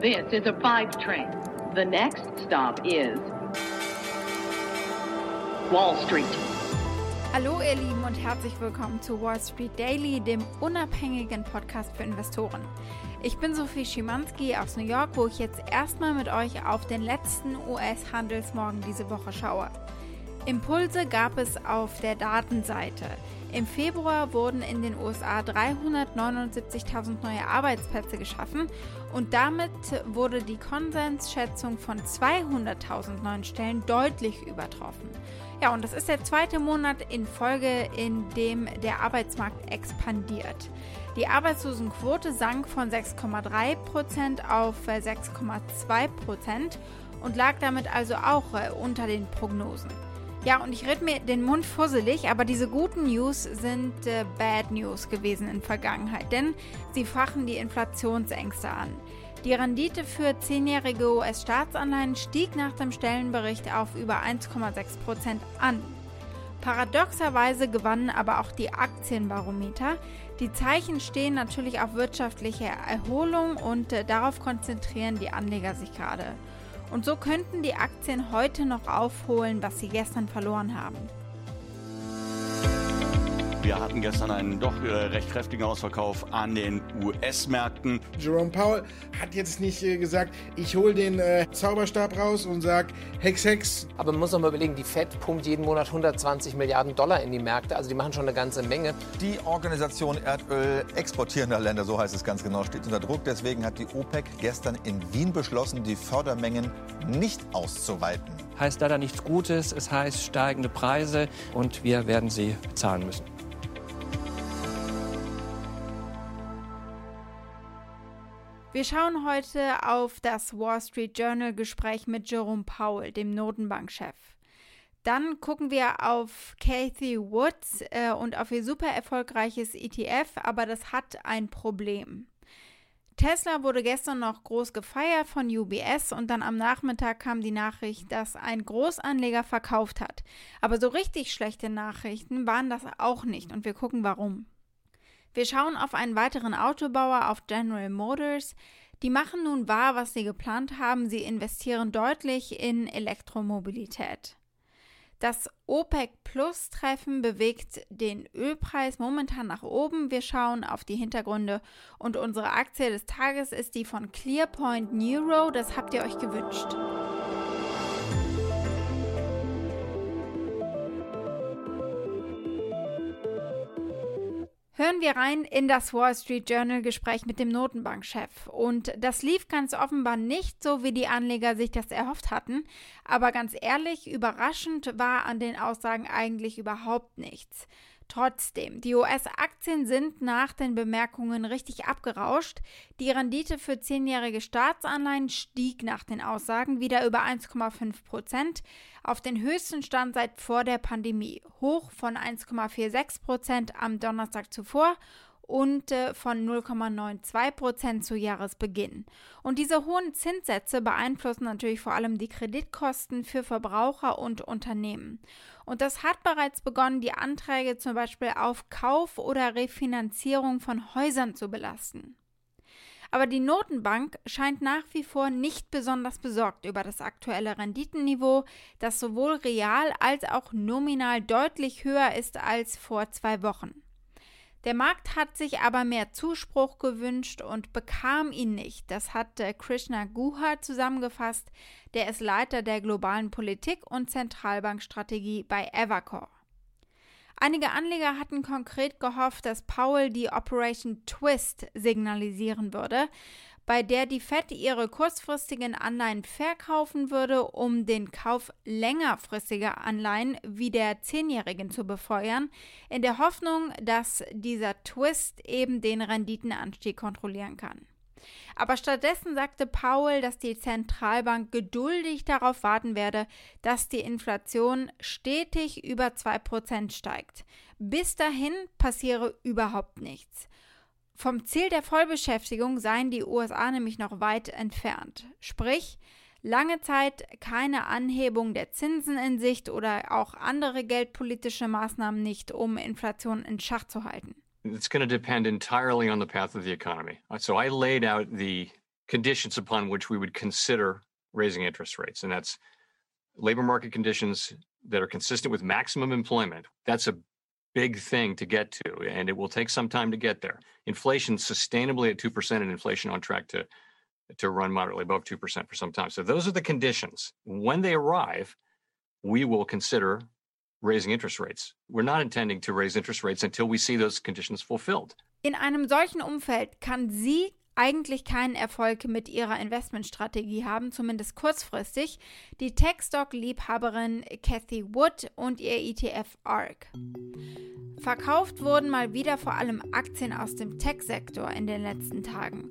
This is a five train. The next stop is Wall Street. Hallo ihr Lieben und herzlich willkommen zu Wall Street Daily, dem unabhängigen Podcast für Investoren. Ich bin Sophie Schimanski aus New York, wo ich jetzt erstmal mit euch auf den letzten US-Handelsmorgen diese Woche schaue. Impulse gab es auf der Datenseite. Im Februar wurden in den USA 379.000 neue Arbeitsplätze geschaffen und damit wurde die Konsensschätzung von 200.000 neuen Stellen deutlich übertroffen. Ja, und das ist der zweite Monat in Folge, in dem der Arbeitsmarkt expandiert. Die Arbeitslosenquote sank von 6,3% auf 6,2% und lag damit also auch äh, unter den Prognosen. Ja, und ich rede mir den Mund fusselig, aber diese guten News sind äh, Bad News gewesen in Vergangenheit, denn sie fachen die Inflationsängste an. Die Rendite für zehnjährige US-Staatsanleihen stieg nach dem Stellenbericht auf über 1,6 Prozent an. Paradoxerweise gewannen aber auch die Aktienbarometer. Die Zeichen stehen natürlich auf wirtschaftliche Erholung und äh, darauf konzentrieren die Anleger sich gerade. Und so könnten die Aktien heute noch aufholen, was sie gestern verloren haben. Wir hatten gestern einen doch äh, recht kräftigen Ausverkauf an den US-Märkten. Jerome Powell hat jetzt nicht äh, gesagt, ich hole den äh, Zauberstab raus und sag Hex Hex. Aber man muss noch mal überlegen, die Fed pumpt jeden Monat 120 Milliarden Dollar in die Märkte, also die machen schon eine ganze Menge. Die Organisation Erdöl exportierender Länder, so heißt es ganz genau, steht unter Druck. Deswegen hat die OPEC gestern in Wien beschlossen, die Fördermengen nicht auszuweiten. Heißt leider nichts Gutes, es heißt steigende Preise und wir werden sie bezahlen müssen. Wir schauen heute auf das Wall Street Journal Gespräch mit Jerome Powell, dem Notenbankchef. Dann gucken wir auf Kathy Woods äh, und auf ihr super erfolgreiches ETF, aber das hat ein Problem. Tesla wurde gestern noch groß gefeiert von UBS und dann am Nachmittag kam die Nachricht, dass ein Großanleger verkauft hat. Aber so richtig schlechte Nachrichten waren das auch nicht und wir gucken warum. Wir schauen auf einen weiteren Autobauer, auf General Motors. Die machen nun wahr, was sie geplant haben. Sie investieren deutlich in Elektromobilität. Das OPEC-Plus-Treffen bewegt den Ölpreis momentan nach oben. Wir schauen auf die Hintergründe und unsere Aktie des Tages ist die von Clearpoint Neuro. Das habt ihr euch gewünscht. Hören wir rein in das Wall Street Journal Gespräch mit dem Notenbankchef. Und das lief ganz offenbar nicht so, wie die Anleger sich das erhofft hatten. Aber ganz ehrlich, überraschend war an den Aussagen eigentlich überhaupt nichts. Trotzdem, die US-Aktien sind nach den Bemerkungen richtig abgerauscht. Die Rendite für zehnjährige Staatsanleihen stieg nach den Aussagen wieder über 1,5 Prozent auf den höchsten Stand seit vor der Pandemie, hoch von 1,46 Prozent am Donnerstag zuvor und äh, von 0,92 Prozent zu Jahresbeginn. Und diese hohen Zinssätze beeinflussen natürlich vor allem die Kreditkosten für Verbraucher und Unternehmen. Und das hat bereits begonnen, die Anträge zum Beispiel auf Kauf oder Refinanzierung von Häusern zu belasten. Aber die Notenbank scheint nach wie vor nicht besonders besorgt über das aktuelle Renditenniveau, das sowohl real als auch nominal deutlich höher ist als vor zwei Wochen. Der Markt hat sich aber mehr Zuspruch gewünscht und bekam ihn nicht. Das hat äh, Krishna Guha zusammengefasst. Der ist Leiter der globalen Politik und Zentralbankstrategie bei Evercore. Einige Anleger hatten konkret gehofft, dass Powell die Operation Twist signalisieren würde bei der die Fed ihre kurzfristigen Anleihen verkaufen würde, um den Kauf längerfristiger Anleihen wie der Zehnjährigen zu befeuern, in der Hoffnung, dass dieser Twist eben den Renditenanstieg kontrollieren kann. Aber stattdessen sagte Powell, dass die Zentralbank geduldig darauf warten werde, dass die Inflation stetig über 2% steigt. Bis dahin passiere überhaupt nichts. Vom Ziel der Vollbeschäftigung seien die USA nämlich noch weit entfernt. Sprich, lange Zeit keine Anhebung der Zinsen in Sicht oder auch andere geldpolitische Maßnahmen nicht, um Inflation in Schach zu halten. It's going to depend entirely on the path of the economy. So I laid out the conditions upon which we would consider raising interest rates. And that's labor market conditions that are consistent with maximum employment. That's a big thing to get to, and it will take some time to get there. Inflation sustainably at 2% and inflation on track to, to run moderately above 2% for some time. So those are the conditions. When they arrive, we will consider raising interest rates. We're not intending to raise interest rates until we see those conditions fulfilled. In einem solchen Umfeld kann sie eigentlich keinen Erfolg mit ihrer Investmentstrategie haben, zumindest kurzfristig, die Tech-Stock-Liebhaberin Cathy Wood und ihr ETF ARK. Verkauft wurden mal wieder vor allem Aktien aus dem Tech-Sektor in den letzten Tagen.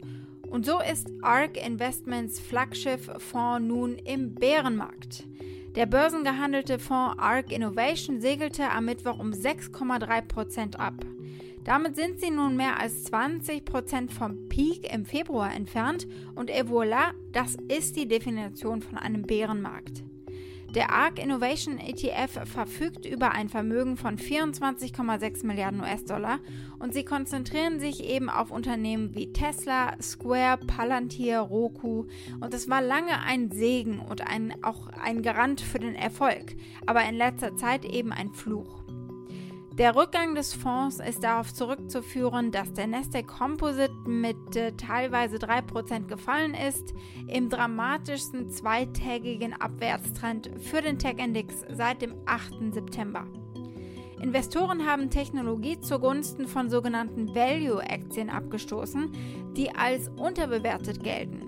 Und so ist ARK Investments Flaggschiff-Fonds nun im Bärenmarkt. Der börsengehandelte Fonds ARK Innovation segelte am Mittwoch um 6,3% ab. Damit sind sie nun mehr als 20% vom Peak im Februar entfernt und et voilà, das ist die Definition von einem Bärenmarkt. Der ARK Innovation ETF verfügt über ein Vermögen von 24,6 Milliarden US-Dollar und sie konzentrieren sich eben auf Unternehmen wie Tesla, Square, Palantir, Roku und es war lange ein Segen und ein, auch ein Garant für den Erfolg, aber in letzter Zeit eben ein Fluch. Der Rückgang des Fonds ist darauf zurückzuführen, dass der Nasdaq Composite mit äh, teilweise 3% gefallen ist, im dramatischsten zweitägigen Abwärtstrend für den Tech-Index seit dem 8. September. Investoren haben Technologie zugunsten von sogenannten Value-Aktien abgestoßen, die als unterbewertet gelten.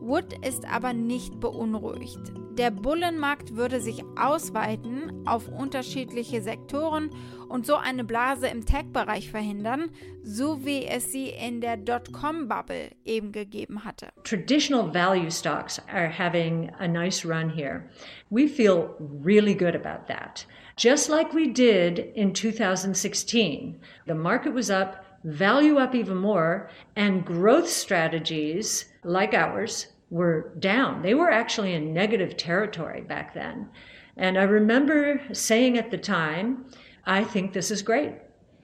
Wood ist aber nicht beunruhigt. Der Bullenmarkt würde sich ausweiten auf unterschiedliche Sektoren und so eine Blase im Tech-Bereich verhindern, so wie es sie in der Dotcom-Bubble eben gegeben hatte. Traditional value stocks are having a nice run here. We feel really good about that. Just like we did in 2016, the market was up, value up even more, and growth strategies like ours were down. They were actually in negative territory back then. And I remember saying at the time, I think this is great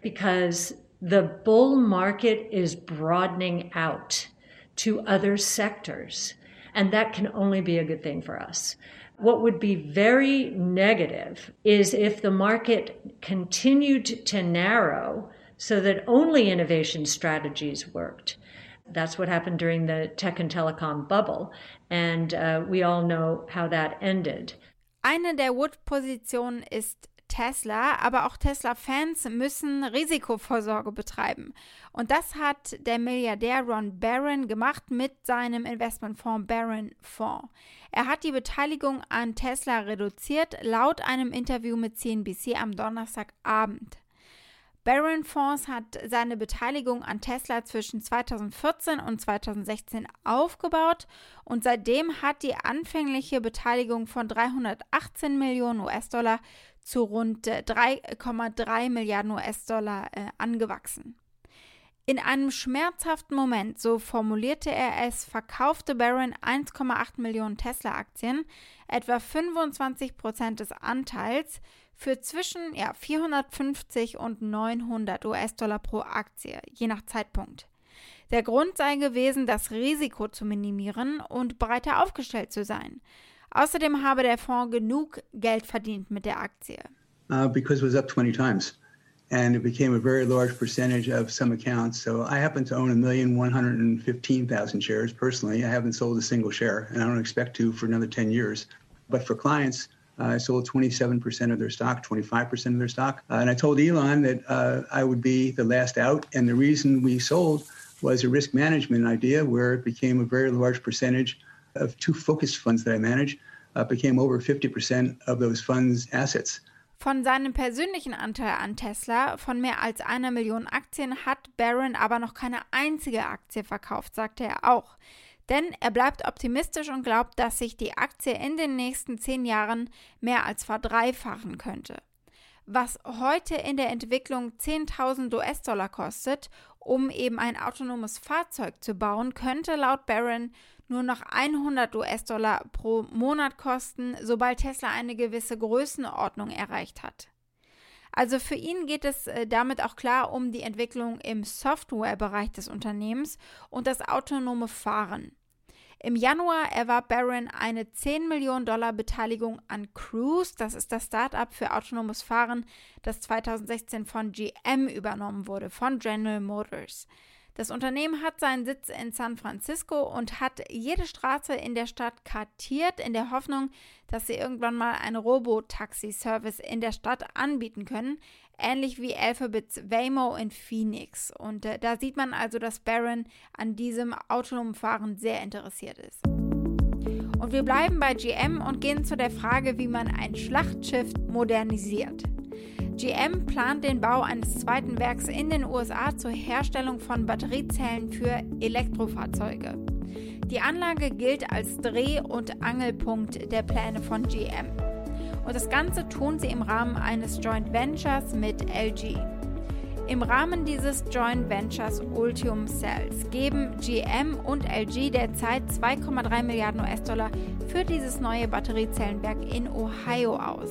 because the bull market is broadening out to other sectors. And that can only be a good thing for us. What would be very negative is if the market continued to narrow so that only innovation strategies worked. That's what happened during the tech and telecom bubble. And uh, we all know how that ended. Eine der Wood-Positionen ist Tesla, aber auch Tesla-Fans müssen Risikovorsorge betreiben. Und das hat der Milliardär Ron Barron gemacht mit seinem Investmentfonds Barron Fonds. Er hat die Beteiligung an Tesla reduziert, laut einem Interview mit CNBC am Donnerstagabend. Barron Fonds hat seine Beteiligung an Tesla zwischen 2014 und 2016 aufgebaut und seitdem hat die anfängliche Beteiligung von 318 Millionen US-Dollar zu rund 3,3 Milliarden US-Dollar äh, angewachsen. In einem schmerzhaften Moment, so formulierte er es, verkaufte Barron 1,8 Millionen Tesla-Aktien, etwa 25 Prozent des Anteils, für zwischen ja, 450 und 900 US-Dollar pro Aktie, je nach Zeitpunkt. Der Grund sei gewesen, das Risiko zu minimieren und breiter aufgestellt zu sein. Außerdem habe der Fonds genug Geld verdient mit der Aktie. Uh, because it was up 20 times. And it became a very large percentage of some accounts. So I happen to own a million one hundred and fifteen thousand shares personally. I haven't sold a single share, and I don't expect to for another 10 years. But for clients, I sold 27% of their stock, 25% of their stock. Uh, and I told Elon that uh, I would be the last out. And the reason we sold was a risk management idea where it became a very large percentage of two focused funds that I manage, uh, became over 50% of those funds' assets. Von seinem persönlichen Anteil an Tesla von mehr als einer Million Aktien hat Barron aber noch keine einzige Aktie verkauft, sagte er auch. Denn er bleibt optimistisch und glaubt, dass sich die Aktie in den nächsten zehn Jahren mehr als verdreifachen könnte. Was heute in der Entwicklung 10.000 US-Dollar kostet, um eben ein autonomes Fahrzeug zu bauen, könnte laut Barron nur noch 100 US-Dollar pro Monat kosten, sobald Tesla eine gewisse Größenordnung erreicht hat. Also für ihn geht es äh, damit auch klar um die Entwicklung im Softwarebereich des Unternehmens und das autonome Fahren. Im Januar erwarb Barron eine 10 Millionen Dollar Beteiligung an Cruise. Das ist das Start-up für autonomes Fahren, das 2016 von GM übernommen wurde, von General Motors. Das Unternehmen hat seinen Sitz in San Francisco und hat jede Straße in der Stadt kartiert, in der Hoffnung, dass sie irgendwann mal einen Robotaxi-Service in der Stadt anbieten können, ähnlich wie Alphabets Waymo in Phoenix. Und äh, da sieht man also, dass Barron an diesem autonomen Fahren sehr interessiert ist. Und wir bleiben bei GM und gehen zu der Frage, wie man ein Schlachtschiff modernisiert. GM plant den Bau eines zweiten Werks in den USA zur Herstellung von Batteriezellen für Elektrofahrzeuge. Die Anlage gilt als Dreh- und Angelpunkt der Pläne von GM. Und das Ganze tun sie im Rahmen eines Joint Ventures mit LG. Im Rahmen dieses Joint Ventures Ultium Cells geben GM und LG derzeit 2,3 Milliarden US-Dollar für dieses neue Batteriezellenwerk in Ohio aus.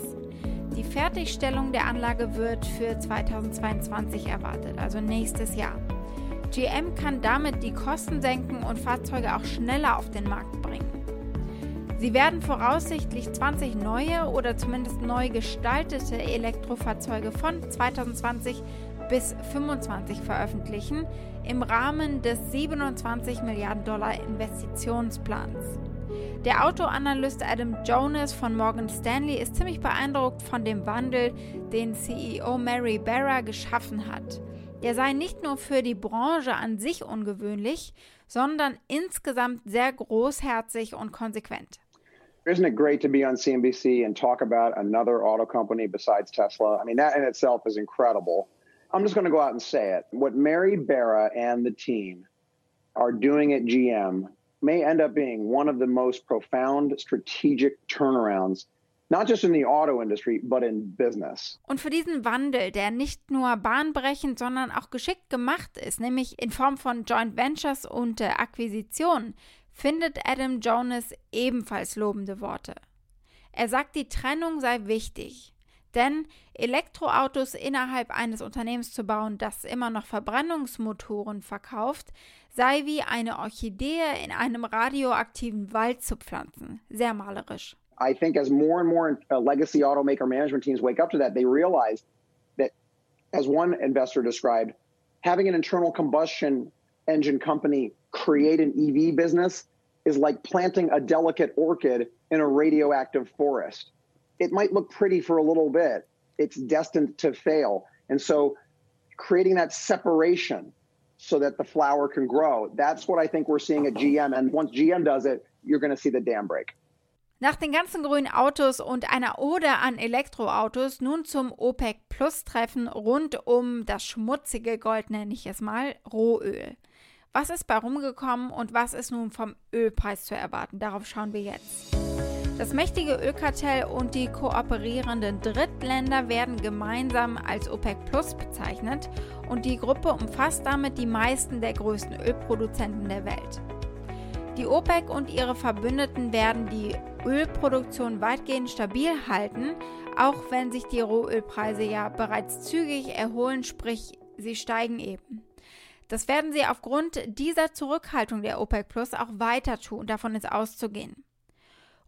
Die Fertigstellung der Anlage wird für 2022 erwartet, also nächstes Jahr. GM kann damit die Kosten senken und Fahrzeuge auch schneller auf den Markt bringen. Sie werden voraussichtlich 20 neue oder zumindest neu gestaltete Elektrofahrzeuge von 2020 bis 2025 veröffentlichen im Rahmen des 27 Milliarden Dollar Investitionsplans. Der Autoanalyst Adam Jonas von Morgan Stanley ist ziemlich beeindruckt von dem Wandel, den CEO Mary Barra geschaffen hat. Der sei nicht nur für die Branche an sich ungewöhnlich, sondern insgesamt sehr großherzig und konsequent. Isn't it great to be on CNBC and talk about another auto company besides Tesla? I mean, that in itself is incredible. I'm just going to go out and say it. What Mary Barra and the team are doing at GM may end up being one of the most profound strategic turnarounds not just in the auto industry, but in business. Und für diesen Wandel, der nicht nur bahnbrechend, sondern auch geschickt gemacht ist, nämlich in Form von Joint Ventures und äh, Akquisitionen, findet Adam Jonas ebenfalls lobende Worte. Er sagt, die Trennung sei wichtig. Denn Elektroautos innerhalb eines Unternehmens zu bauen, das immer noch Verbrennungsmotoren verkauft, sei wie eine Orchidee in einem radioaktiven Wald zu pflanzen. Sehr malerisch. I think as more and more uh, legacy automaker management teams wake up to that, they realize that, as one investor described, having an internal combustion engine company create an EV business is like planting a delicate orchid in a radioactive forest. It might look pretty for a little bit, it's destined to fail. And so, creating that separation so that the flower can grow. That's what I think we're seeing at GM. And once GM does it, you're going to see the dam break. Nach den ganzen grünen Autos und einer Ode an Elektroautos nun zum OPEC Plus Treffen rund um das schmutzige Gold, nenne ich es mal, Rohöl. Was ist bei rumgekommen und was ist nun vom Ölpreis zu erwarten? Darauf schauen wir jetzt. Das mächtige Ölkartell und die kooperierenden Drittländer werden gemeinsam als OPEC Plus bezeichnet und die Gruppe umfasst damit die meisten der größten Ölproduzenten der Welt. Die OPEC und ihre Verbündeten werden die Ölproduktion weitgehend stabil halten, auch wenn sich die Rohölpreise ja bereits zügig erholen, sprich sie steigen eben. Das werden sie aufgrund dieser Zurückhaltung der OPEC Plus auch weiter tun, davon ist auszugehen.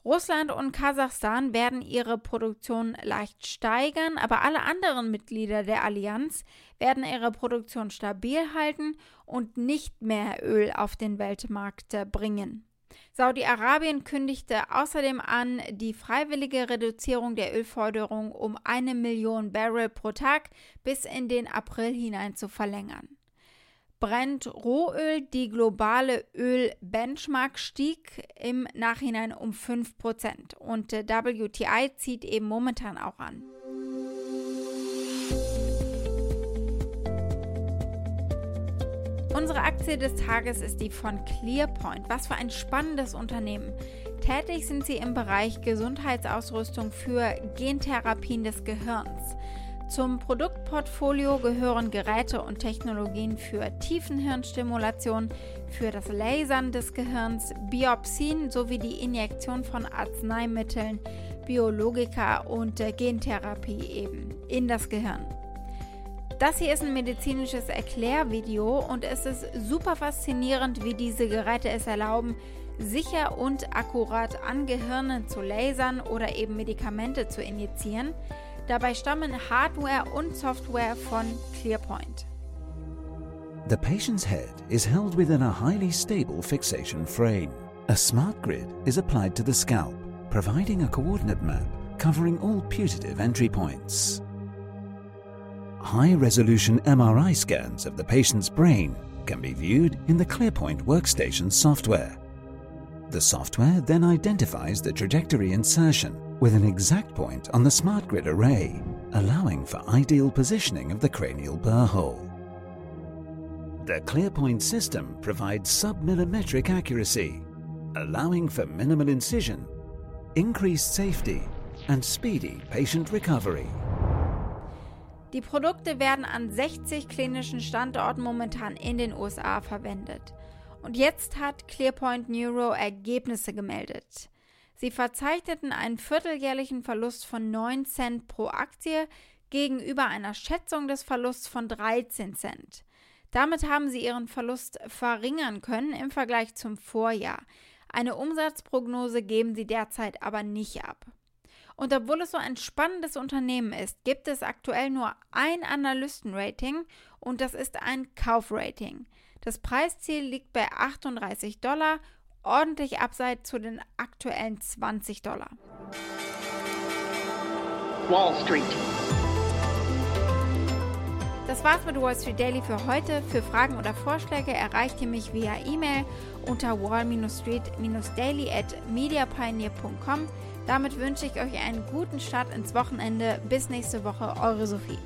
Russland und Kasachstan werden ihre Produktion leicht steigern, aber alle anderen Mitglieder der Allianz werden ihre Produktion stabil halten und nicht mehr Öl auf den Weltmarkt bringen. Saudi-Arabien kündigte außerdem an, die freiwillige Reduzierung der Ölförderung um eine Million Barrel pro Tag bis in den April hinein zu verlängern brennt Rohöl. Die globale Öl-Benchmark stieg im Nachhinein um 5% und WTI zieht eben momentan auch an. Unsere Aktie des Tages ist die von ClearPoint. Was für ein spannendes Unternehmen. Tätig sind sie im Bereich Gesundheitsausrüstung für Gentherapien des Gehirns. Zum Produktportfolio gehören Geräte und Technologien für Tiefenhirnstimulation, für das Lasern des Gehirns, Biopsien sowie die Injektion von Arzneimitteln, Biologika und Gentherapie eben in das Gehirn. Das hier ist ein medizinisches Erklärvideo und es ist super faszinierend, wie diese Geräte es erlauben, sicher und akkurat an Gehirnen zu lasern oder eben Medikamente zu injizieren. Dabei stammen Hardware und Software von ClearPoint. The patient's head is held within a highly stable fixation frame. A smart grid is applied to the scalp, providing a coordinate map covering all putative entry points. High-resolution MRI scans of the patient's brain can be viewed in the ClearPoint Workstation software. The software then identifies the trajectory insertion with an exact point on the smart grid array, allowing for ideal positioning of the cranial burr hole. The ClearPoint system provides sub-millimetric accuracy, allowing for minimal incision, increased safety, and speedy patient recovery. Die Produkte werden an 60 klinischen Standorten momentan in den USA verwendet. Und jetzt hat ClearPoint Neuro Ergebnisse gemeldet. Sie verzeichneten einen vierteljährlichen Verlust von 9 Cent pro Aktie gegenüber einer Schätzung des Verlusts von 13 Cent. Damit haben sie ihren Verlust verringern können im Vergleich zum Vorjahr. Eine Umsatzprognose geben sie derzeit aber nicht ab. Und obwohl es so ein spannendes Unternehmen ist, gibt es aktuell nur ein Analystenrating und das ist ein Kaufrating. Das Preisziel liegt bei 38 Dollar, ordentlich abseits zu den aktuellen 20 Dollar. Wall Street. Das war's mit Wall Street Daily für heute. Für Fragen oder Vorschläge erreicht ihr mich via E-Mail unter wall-street-daily at mediapioneer.com. Damit wünsche ich euch einen guten Start ins Wochenende. Bis nächste Woche, eure Sophie.